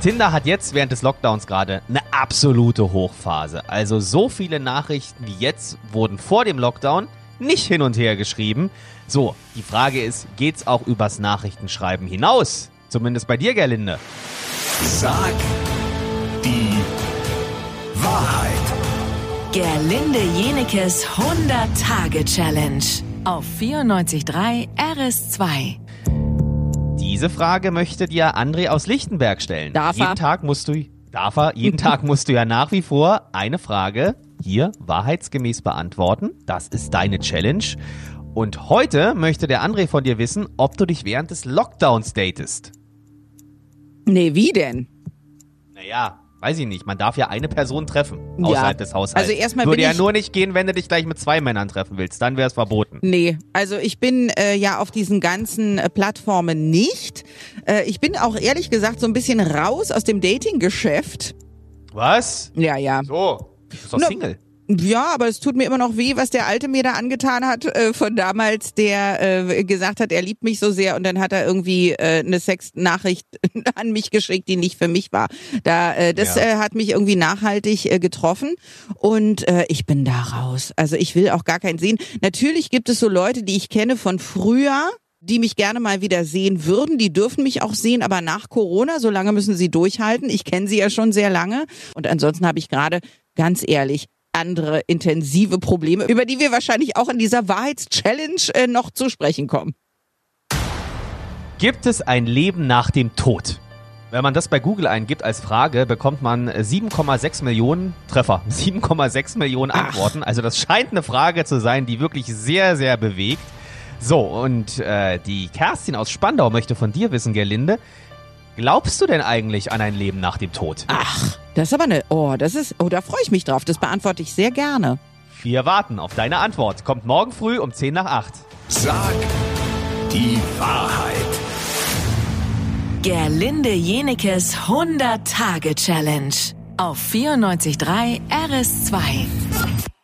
Tinder hat jetzt während des Lockdowns gerade eine absolute Hochphase. Also so viele Nachrichten wie jetzt wurden vor dem Lockdown nicht hin und her geschrieben. So, die Frage ist, geht's auch übers Nachrichtenschreiben hinaus? Zumindest bei dir, Gerlinde. Sag die Wahrheit. Gerlinde Jenekes 100-Tage-Challenge auf 94.3 RS2. Diese Frage möchte dir André aus Lichtenberg stellen. Darf er? jeden Tag musst du, darf er, jeden Tag musst du ja nach wie vor eine Frage hier wahrheitsgemäß beantworten. Das ist deine Challenge. Und heute möchte der André von dir wissen, ob du dich während des Lockdowns datest. Nee, wie denn? Naja, weiß ich nicht. Man darf ja eine Person treffen außerhalb Ja. des Haushalts. Also erstmal Würde ja nur nicht gehen, wenn du dich gleich mit zwei Männern treffen willst. Dann wäre es verboten. Nee, also ich bin äh, ja auf diesen ganzen äh, Plattformen nicht. Äh, ich bin auch ehrlich gesagt so ein bisschen raus aus dem Dating-Geschäft. Was? Ja, ja. So. Du bist doch Single. Ja, aber es tut mir immer noch weh, was der Alte mir da angetan hat äh, von damals, der äh, gesagt hat, er liebt mich so sehr und dann hat er irgendwie äh, eine Sexnachricht an mich geschickt, die nicht für mich war. Da, äh, das Ja. äh, hat mich irgendwie nachhaltig äh, getroffen und äh, ich bin da raus. Also ich will auch gar keinen sehen. Natürlich gibt es so Leute, die ich kenne von früher, die mich gerne mal wieder sehen würden. Die dürfen mich auch sehen, aber nach Corona, so lange müssen sie durchhalten. Ich kenne sie ja schon sehr lange. Und ansonsten habe ich gerade, ganz ehrlich, andere intensive Probleme, über die wir wahrscheinlich auch in dieser Wahrheitschallenge äh, noch zu sprechen kommen. Gibt es ein Leben nach dem Tod? Wenn man das bei Google eingibt als Frage, bekommt man äh, 7,6 Millionen Treffer, 7,6 Millionen Antworten. Also das scheint eine Frage zu sein, die wirklich sehr, sehr bewegt. So, und äh, die Kerstin aus Spandau möchte von dir wissen, Gerlinde, glaubst du denn eigentlich an ein Leben nach dem Tod? Ach, das ist aber eine, oh, das ist, oh, da freue ich mich drauf. Das beantworte ich sehr gerne. Wir warten auf deine Antwort. Kommt morgen früh um 10 nach 8. Sag die Wahrheit. Gerlinde Jenekes 100-Tage-Challenge auf 94.3 RS2.